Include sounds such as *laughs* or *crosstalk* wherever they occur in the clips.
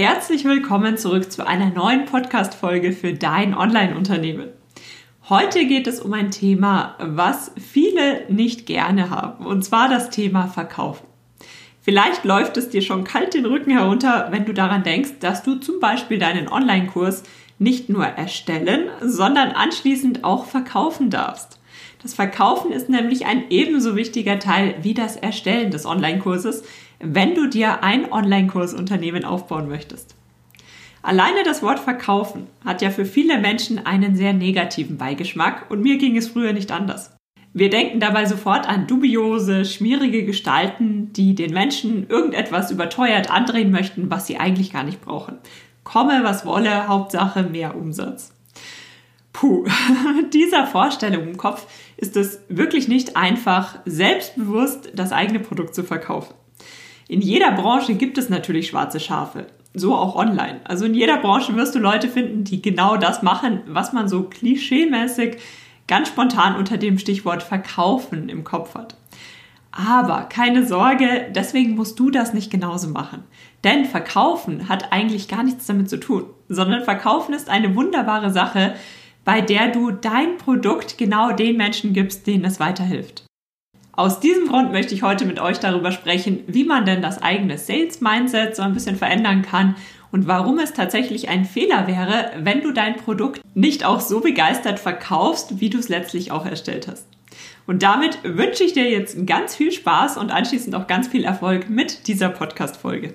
Herzlich willkommen zurück zu einer neuen Podcast-Folge für dein Online-Unternehmen. Heute geht es um ein Thema, was viele nicht gerne haben, und zwar das Thema Verkaufen. Vielleicht läuft es dir schon kalt den Rücken herunter, wenn du daran denkst, dass du zum Beispiel deinen Online-Kurs nicht nur erstellen, sondern anschließend auch verkaufen darfst. Das Verkaufen ist nämlich ein ebenso wichtiger Teil wie das Erstellen des Online-Kurses, wenn du dir ein Online-Kursunternehmen aufbauen möchtest. Alleine das Wort verkaufen hat ja für viele Menschen einen sehr negativen Beigeschmack und mir ging es früher nicht anders. Wir denken dabei sofort an dubiose, schmierige Gestalten, die den Menschen irgendetwas überteuert andrehen möchten, was sie eigentlich gar nicht brauchen. Komme, was wolle, Hauptsache mehr Umsatz. Puh, mit *laughs* dieser Vorstellung im Kopf ist es wirklich nicht einfach, selbstbewusst das eigene Produkt zu verkaufen. In jeder Branche gibt es natürlich schwarze Schafe, so auch online. Also in jeder Branche wirst du Leute finden, die genau das machen, was man so klischeemäßig ganz spontan unter dem Stichwort verkaufen im Kopf hat. Aber keine Sorge, deswegen musst du das nicht genauso machen. Denn verkaufen hat eigentlich gar nichts damit zu tun, sondern verkaufen ist eine wunderbare Sache, bei der du dein Produkt genau den Menschen gibst, denen es weiterhilft. Aus diesem Grund möchte ich heute mit euch darüber sprechen, wie man denn das eigene Sales Mindset so ein bisschen verändern kann und warum es tatsächlich ein Fehler wäre, wenn du dein Produkt nicht auch so begeistert verkaufst, wie du es letztlich auch erstellt hast. Und damit wünsche ich dir jetzt ganz viel Spaß und anschließend auch ganz viel Erfolg mit dieser Podcast-Folge.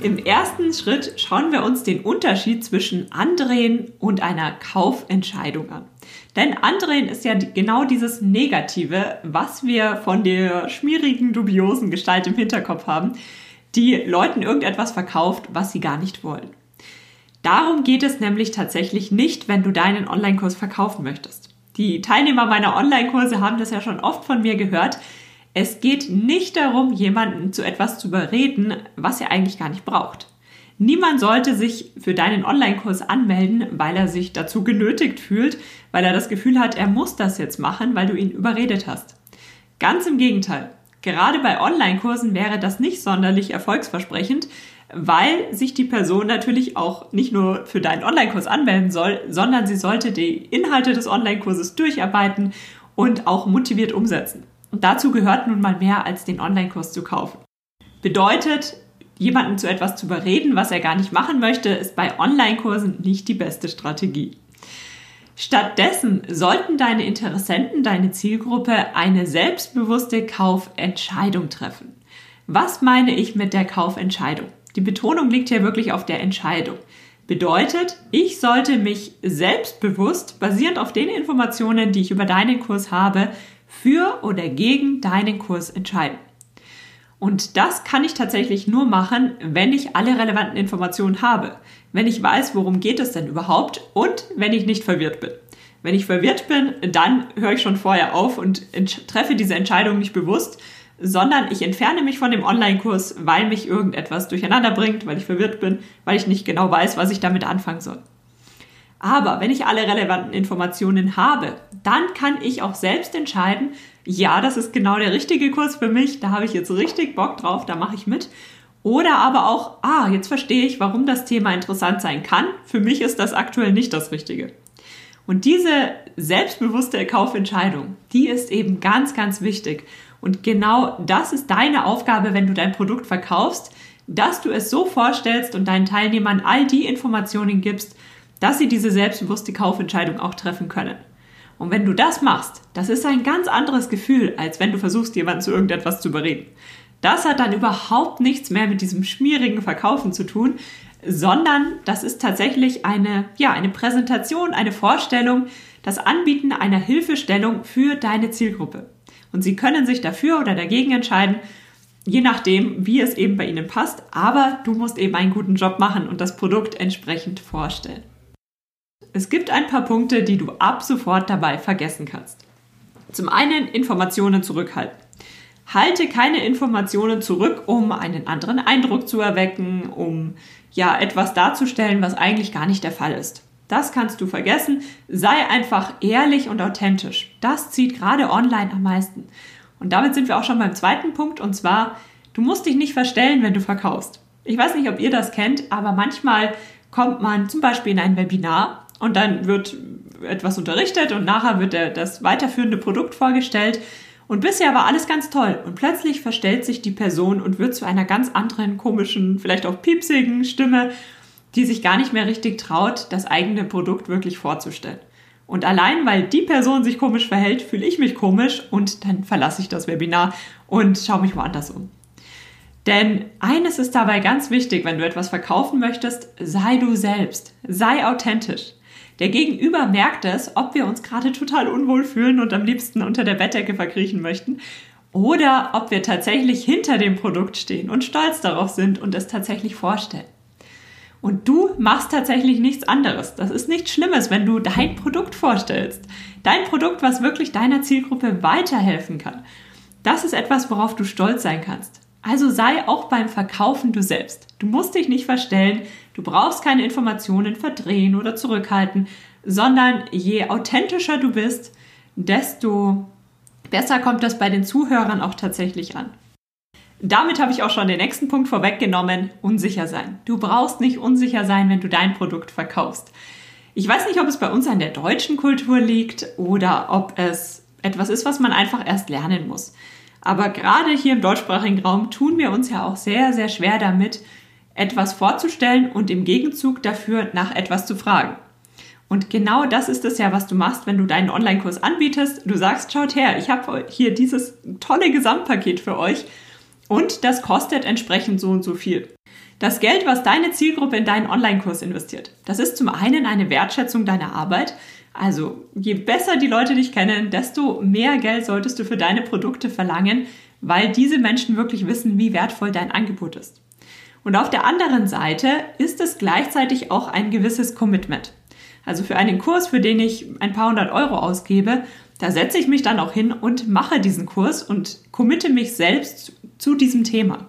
Im ersten Schritt schauen wir uns den Unterschied zwischen Andrehen und einer Kaufentscheidung an. Denn Andrehen ist ja genau dieses Negative, was wir von der schmierigen, dubiosen Gestalt im Hinterkopf haben, die Leuten irgendetwas verkauft, was sie gar nicht wollen. Darum geht es nämlich tatsächlich nicht, wenn du deinen Online-Kurs verkaufen möchtest. Die Teilnehmer meiner Online-Kurse haben das ja schon oft von mir gehört. Es geht nicht darum, jemanden zu etwas zu überreden, was er eigentlich gar nicht braucht. Niemand sollte sich für deinen Online-Kurs anmelden, weil er sich dazu genötigt fühlt, weil er das Gefühl hat, er muss das jetzt machen, weil du ihn überredet hast. Ganz im Gegenteil. Gerade bei Online-Kursen wäre das nicht sonderlich erfolgsversprechend, weil sich die Person natürlich auch nicht nur für deinen Online-Kurs anmelden soll, sondern sie sollte die Inhalte des Online-Kurses durcharbeiten und auch motiviert umsetzen. Und dazu gehört nun mal mehr als den Online-Kurs zu kaufen. Bedeutet, jemanden zu etwas zu überreden, was er gar nicht machen möchte, ist bei Online-Kursen nicht die beste Strategie. Stattdessen sollten deine Interessenten, deine Zielgruppe eine selbstbewusste Kaufentscheidung treffen. Was meine ich mit der Kaufentscheidung? Die Betonung liegt hier wirklich auf der Entscheidung. Bedeutet, ich sollte mich selbstbewusst, basierend auf den Informationen, die ich über deinen Kurs habe, für oder gegen deinen Kurs entscheiden. Und das kann ich tatsächlich nur machen, wenn ich alle relevanten Informationen habe, wenn ich weiß, worum geht es denn überhaupt und wenn ich nicht verwirrt bin. Wenn ich verwirrt bin, dann höre ich schon vorher auf und treffe diese Entscheidung nicht bewusst, sondern ich entferne mich von dem Online-Kurs, weil mich irgendetwas durcheinander bringt, weil ich verwirrt bin, weil ich nicht genau weiß, was ich damit anfangen soll. Aber wenn ich alle relevanten Informationen habe, dann kann ich auch selbst entscheiden, ja, das ist genau der richtige Kurs für mich, da habe ich jetzt richtig Bock drauf, da mache ich mit. Oder aber auch, ah, jetzt verstehe ich, warum das Thema interessant sein kann. Für mich ist das aktuell nicht das Richtige. Und diese selbstbewusste Kaufentscheidung, die ist eben ganz, ganz wichtig. Und genau das ist deine Aufgabe, wenn du dein Produkt verkaufst, dass du es so vorstellst und deinen Teilnehmern all die Informationen gibst, dass sie diese selbstbewusste Kaufentscheidung auch treffen können. Und wenn du das machst, das ist ein ganz anderes Gefühl, als wenn du versuchst, jemanden zu irgendetwas zu überreden. Das hat dann überhaupt nichts mehr mit diesem schmierigen Verkaufen zu tun, sondern das ist tatsächlich eine, ja, eine Präsentation, eine Vorstellung, das Anbieten einer Hilfestellung für deine Zielgruppe. Und sie können sich dafür oder dagegen entscheiden, je nachdem, wie es eben bei ihnen passt. Aber du musst eben einen guten Job machen und das Produkt entsprechend vorstellen. Es gibt ein paar Punkte, die du ab sofort dabei vergessen kannst. Zum einen Informationen zurückhalten. Halte keine Informationen zurück, um einen anderen Eindruck zu erwecken, um ja etwas darzustellen, was eigentlich gar nicht der Fall ist. Das kannst du vergessen. Sei einfach ehrlich und authentisch. Das zieht gerade online am meisten. Und damit sind wir auch schon beim zweiten Punkt, und zwar, du musst dich nicht verstellen, wenn du verkaufst. Ich weiß nicht, ob ihr das kennt, aber manchmal kommt man zum Beispiel in ein Webinar und dann wird etwas unterrichtet und nachher wird der, das weiterführende Produkt vorgestellt. Und bisher war alles ganz toll und plötzlich verstellt sich die Person und wird zu einer ganz anderen komischen, vielleicht auch piepsigen Stimme, die sich gar nicht mehr richtig traut, das eigene Produkt wirklich vorzustellen. Und allein weil die Person sich komisch verhält, fühle ich mich komisch und dann verlasse ich das Webinar und schaue mich woanders um. Denn eines ist dabei ganz wichtig, wenn du etwas verkaufen möchtest, sei du selbst, sei authentisch. Der Gegenüber merkt es, ob wir uns gerade total unwohl fühlen und am liebsten unter der Bettdecke verkriechen möchten oder ob wir tatsächlich hinter dem Produkt stehen und stolz darauf sind und es tatsächlich vorstellen. Und du machst tatsächlich nichts anderes. Das ist nichts Schlimmes, wenn du dein Produkt vorstellst. Dein Produkt, was wirklich deiner Zielgruppe weiterhelfen kann. Das ist etwas, worauf du stolz sein kannst. Also sei auch beim Verkaufen du selbst. Du musst dich nicht verstellen, du brauchst keine Informationen verdrehen oder zurückhalten, sondern je authentischer du bist, desto besser kommt das bei den Zuhörern auch tatsächlich an. Damit habe ich auch schon den nächsten Punkt vorweggenommen, unsicher sein. Du brauchst nicht unsicher sein, wenn du dein Produkt verkaufst. Ich weiß nicht, ob es bei uns an der deutschen Kultur liegt oder ob es etwas ist, was man einfach erst lernen muss. Aber gerade hier im deutschsprachigen Raum tun wir uns ja auch sehr, sehr schwer damit, etwas vorzustellen und im Gegenzug dafür nach etwas zu fragen. Und genau das ist es ja, was du machst, wenn du deinen Online-Kurs anbietest. Du sagst, schaut her, ich habe hier dieses tolle Gesamtpaket für euch und das kostet entsprechend so und so viel. Das Geld, was deine Zielgruppe in deinen Online-Kurs investiert, das ist zum einen eine Wertschätzung deiner Arbeit. Also je besser die Leute dich kennen, desto mehr Geld solltest du für deine Produkte verlangen, weil diese Menschen wirklich wissen, wie wertvoll dein Angebot ist. Und auf der anderen Seite ist es gleichzeitig auch ein gewisses Commitment. Also für einen Kurs, für den ich ein paar hundert Euro ausgebe, da setze ich mich dann auch hin und mache diesen Kurs und committe mich selbst zu diesem Thema.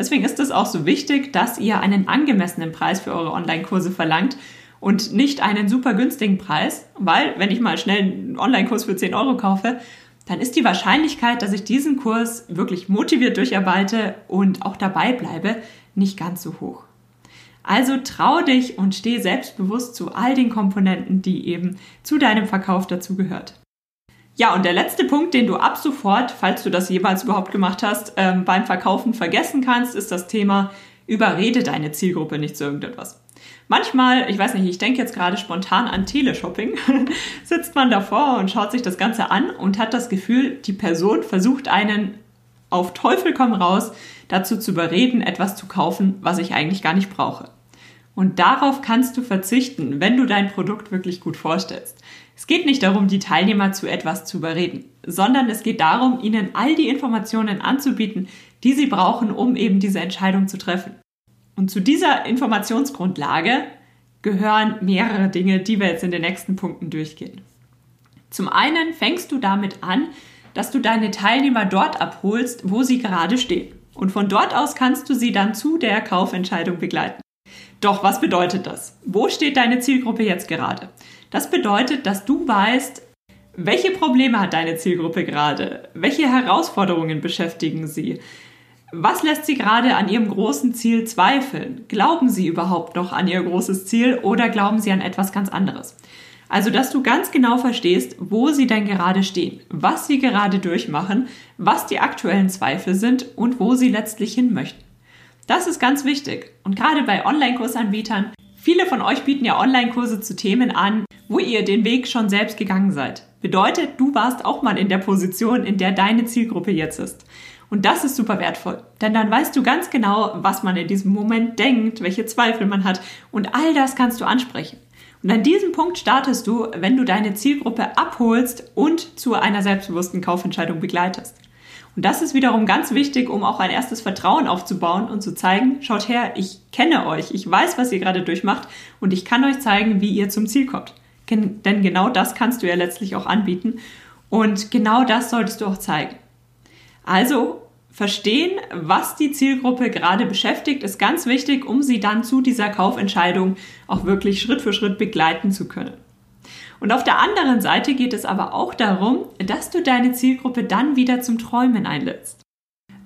Deswegen ist es auch so wichtig, dass ihr einen angemessenen Preis für eure Online-Kurse verlangt und nicht einen super günstigen Preis, weil wenn ich mal schnell einen Online-Kurs für 10 Euro kaufe, dann ist die Wahrscheinlichkeit, dass ich diesen Kurs wirklich motiviert durcharbeite und auch dabei bleibe, nicht ganz so hoch. Also trau dich und steh selbstbewusst zu all den Komponenten, die eben zu deinem Verkauf dazugehört. Ja, und der letzte Punkt, den du ab sofort, falls du das jemals überhaupt gemacht hast, ähm, beim Verkaufen vergessen kannst, ist das Thema, überrede deine Zielgruppe nicht zu irgendetwas. Manchmal, ich weiß nicht, ich denke jetzt gerade spontan an Teleshopping, *laughs* sitzt man davor und schaut sich das Ganze an und hat das Gefühl, die Person versucht einen auf Teufel komm raus dazu zu überreden, etwas zu kaufen, was ich eigentlich gar nicht brauche. Und darauf kannst du verzichten, wenn du dein Produkt wirklich gut vorstellst. Es geht nicht darum, die Teilnehmer zu etwas zu überreden, sondern es geht darum, ihnen all die Informationen anzubieten, die sie brauchen, um eben diese Entscheidung zu treffen. Und zu dieser Informationsgrundlage gehören mehrere Dinge, die wir jetzt in den nächsten Punkten durchgehen. Zum einen fängst du damit an, dass du deine Teilnehmer dort abholst, wo sie gerade stehen. Und von dort aus kannst du sie dann zu der Kaufentscheidung begleiten. Doch was bedeutet das? Wo steht deine Zielgruppe jetzt gerade? Das bedeutet, dass du weißt, welche Probleme hat deine Zielgruppe gerade? Welche Herausforderungen beschäftigen sie? Was lässt sie gerade an ihrem großen Ziel zweifeln? Glauben sie überhaupt noch an ihr großes Ziel oder glauben sie an etwas ganz anderes? Also, dass du ganz genau verstehst, wo sie denn gerade stehen, was sie gerade durchmachen, was die aktuellen Zweifel sind und wo sie letztlich hin möchten. Das ist ganz wichtig. Und gerade bei Online-Kursanbietern, viele von euch bieten ja Online-Kurse zu Themen an, wo ihr den Weg schon selbst gegangen seid. Bedeutet, du warst auch mal in der Position, in der deine Zielgruppe jetzt ist. Und das ist super wertvoll, denn dann weißt du ganz genau, was man in diesem Moment denkt, welche Zweifel man hat und all das kannst du ansprechen. Und an diesem Punkt startest du, wenn du deine Zielgruppe abholst und zu einer selbstbewussten Kaufentscheidung begleitest. Und das ist wiederum ganz wichtig, um auch ein erstes Vertrauen aufzubauen und zu zeigen, schaut her, ich kenne euch, ich weiß, was ihr gerade durchmacht und ich kann euch zeigen, wie ihr zum Ziel kommt. Denn genau das kannst du ja letztlich auch anbieten und genau das solltest du auch zeigen. Also verstehen, was die Zielgruppe gerade beschäftigt, ist ganz wichtig, um sie dann zu dieser Kaufentscheidung auch wirklich Schritt für Schritt begleiten zu können. Und auf der anderen Seite geht es aber auch darum, dass du deine Zielgruppe dann wieder zum Träumen einlädst.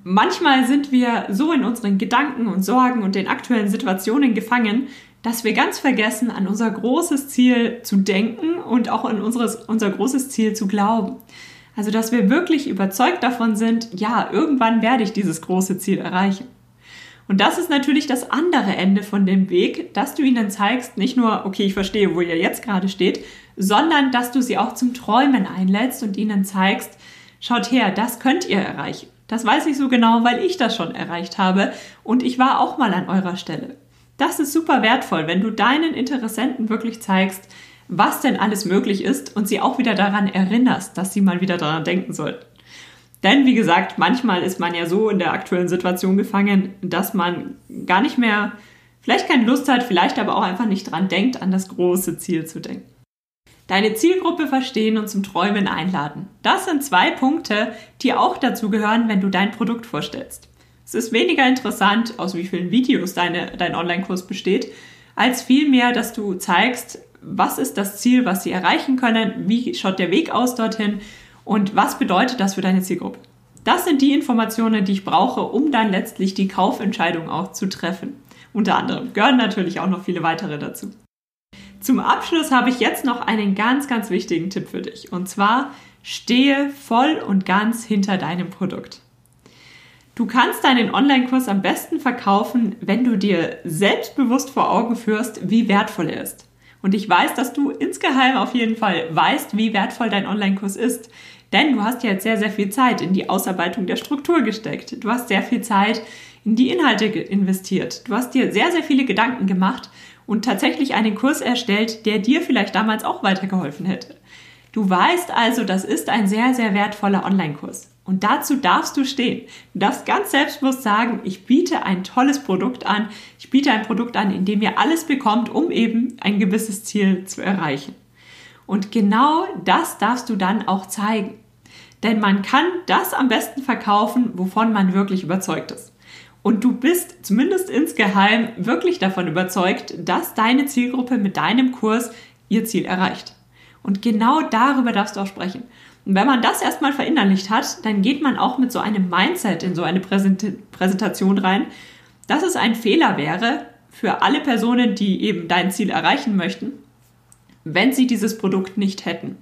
Manchmal sind wir so in unseren Gedanken und Sorgen und den aktuellen Situationen gefangen, dass wir ganz vergessen, an unser großes Ziel zu denken und auch an unser großes Ziel zu glauben. Also, dass wir wirklich überzeugt davon sind, ja, irgendwann werde ich dieses große Ziel erreichen. Und das ist natürlich das andere Ende von dem Weg, dass du ihnen zeigst, nicht nur, okay, ich verstehe, wo ihr jetzt gerade steht, sondern dass du sie auch zum Träumen einlädst und ihnen zeigst, schaut her, das könnt ihr erreichen. Das weiß ich so genau, weil ich das schon erreicht habe und ich war auch mal an eurer Stelle. Das ist super wertvoll, wenn du deinen Interessenten wirklich zeigst, was denn alles möglich ist und sie auch wieder daran erinnerst, dass sie mal wieder daran denken sollten. Denn wie gesagt, manchmal ist man ja so in der aktuellen Situation gefangen, dass man gar nicht mehr, vielleicht keine Lust hat, vielleicht aber auch einfach nicht dran denkt, an das große Ziel zu denken. Deine Zielgruppe verstehen und zum Träumen einladen. Das sind zwei Punkte, die auch dazu gehören, wenn du dein Produkt vorstellst. Es ist weniger interessant, aus wie vielen Videos deine, dein Online-Kurs besteht, als vielmehr, dass du zeigst, was ist das Ziel, was sie erreichen können, wie schaut der Weg aus dorthin und was bedeutet das für deine Zielgruppe. Das sind die Informationen, die ich brauche, um dann letztlich die Kaufentscheidung auch zu treffen. Unter anderem gehören natürlich auch noch viele weitere dazu. Zum Abschluss habe ich jetzt noch einen ganz, ganz wichtigen Tipp für dich. Und zwar stehe voll und ganz hinter deinem Produkt. Du kannst deinen Online-Kurs am besten verkaufen, wenn du dir selbstbewusst vor Augen führst, wie wertvoll er ist. Und ich weiß, dass du insgeheim auf jeden Fall weißt, wie wertvoll dein Online-Kurs ist. Denn du hast ja jetzt sehr, sehr viel Zeit in die Ausarbeitung der Struktur gesteckt. Du hast sehr viel Zeit in die Inhalte investiert. Du hast dir sehr, sehr viele Gedanken gemacht und tatsächlich einen Kurs erstellt, der dir vielleicht damals auch weitergeholfen hätte. Du weißt also, das ist ein sehr, sehr wertvoller Online-Kurs. Und dazu darfst du stehen. Du darfst ganz selbstbewusst sagen, ich biete ein tolles Produkt an. Ich biete ein Produkt an, in dem ihr alles bekommt, um eben ein gewisses Ziel zu erreichen. Und genau das darfst du dann auch zeigen. Denn man kann das am besten verkaufen, wovon man wirklich überzeugt ist. Und du bist zumindest insgeheim wirklich davon überzeugt, dass deine Zielgruppe mit deinem Kurs ihr Ziel erreicht. Und genau darüber darfst du auch sprechen. Und wenn man das erstmal verinnerlicht hat, dann geht man auch mit so einem Mindset in so eine Präsentation rein, dass es ein Fehler wäre für alle Personen, die eben dein Ziel erreichen möchten, wenn sie dieses Produkt nicht hätten.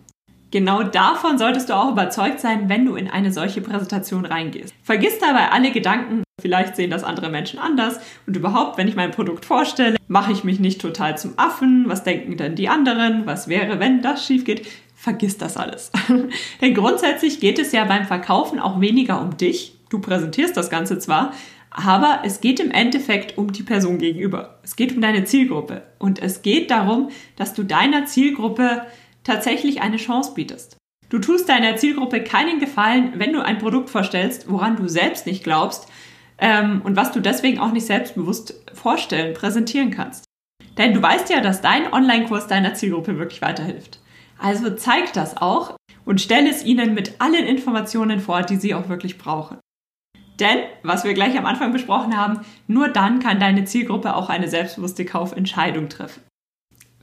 Genau davon solltest du auch überzeugt sein, wenn du in eine solche Präsentation reingehst. Vergiss dabei alle Gedanken, Vielleicht sehen das andere Menschen anders. Und überhaupt, wenn ich mein Produkt vorstelle, mache ich mich nicht total zum Affen. Was denken denn die anderen? Was wäre, wenn das schief geht? Vergiss das alles. *laughs* Denn grundsätzlich geht es ja beim Verkaufen auch weniger um dich. Du präsentierst das Ganze zwar, aber es geht im Endeffekt um die Person gegenüber. Es geht um deine Zielgruppe. Und es geht darum, dass du deiner Zielgruppe tatsächlich eine Chance bietest. Du tust deiner Zielgruppe keinen Gefallen, wenn du ein Produkt vorstellst, woran du selbst nicht glaubst, ähm, und was du deswegen auch nicht selbstbewusst vorstellen, präsentieren kannst. Denn du weißt ja, dass dein Online-Kurs deiner Zielgruppe wirklich weiterhilft. Also zeig das auch und stell es ihnen mit allen Informationen vor, die sie auch wirklich brauchen. Denn, was wir gleich am Anfang besprochen haben, nur dann kann deine Zielgruppe auch eine selbstbewusste Kaufentscheidung treffen.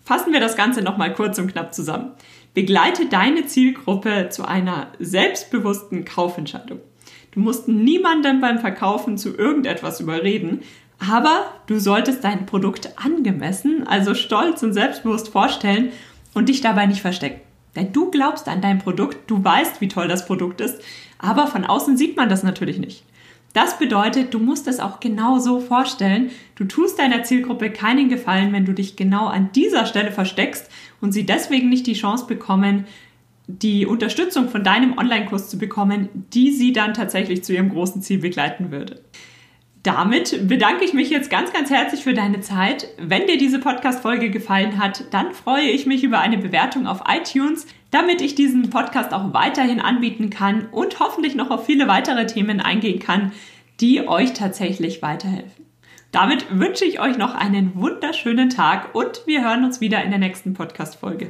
Fassen wir das Ganze nochmal kurz und knapp zusammen. Begleite deine Zielgruppe zu einer selbstbewussten Kaufentscheidung. Du musst niemanden beim Verkaufen zu irgendetwas überreden, aber du solltest dein Produkt angemessen, also stolz und selbstbewusst vorstellen und dich dabei nicht verstecken. Denn du glaubst an dein Produkt, du weißt, wie toll das Produkt ist, aber von außen sieht man das natürlich nicht. Das bedeutet, du musst es auch genau so vorstellen. Du tust deiner Zielgruppe keinen Gefallen, wenn du dich genau an dieser Stelle versteckst und sie deswegen nicht die Chance bekommen, die Unterstützung von deinem Online-Kurs zu bekommen, die sie dann tatsächlich zu ihrem großen Ziel begleiten würde. damit bedanke ich mich jetzt ganz, ganz herzlich für deine Zeit. Wenn dir diese Podcast-Folge gefallen hat, dann freue ich mich über eine Bewertung auf iTunes, damit ich diesen Podcast auch weiterhin anbieten kann und hoffentlich noch auf viele weitere Themen eingehen kann, die euch tatsächlich weiterhelfen. Damit wünsche ich euch noch einen wunderschönen Tag und wir hören uns wieder in der nächsten Podcast-Folge.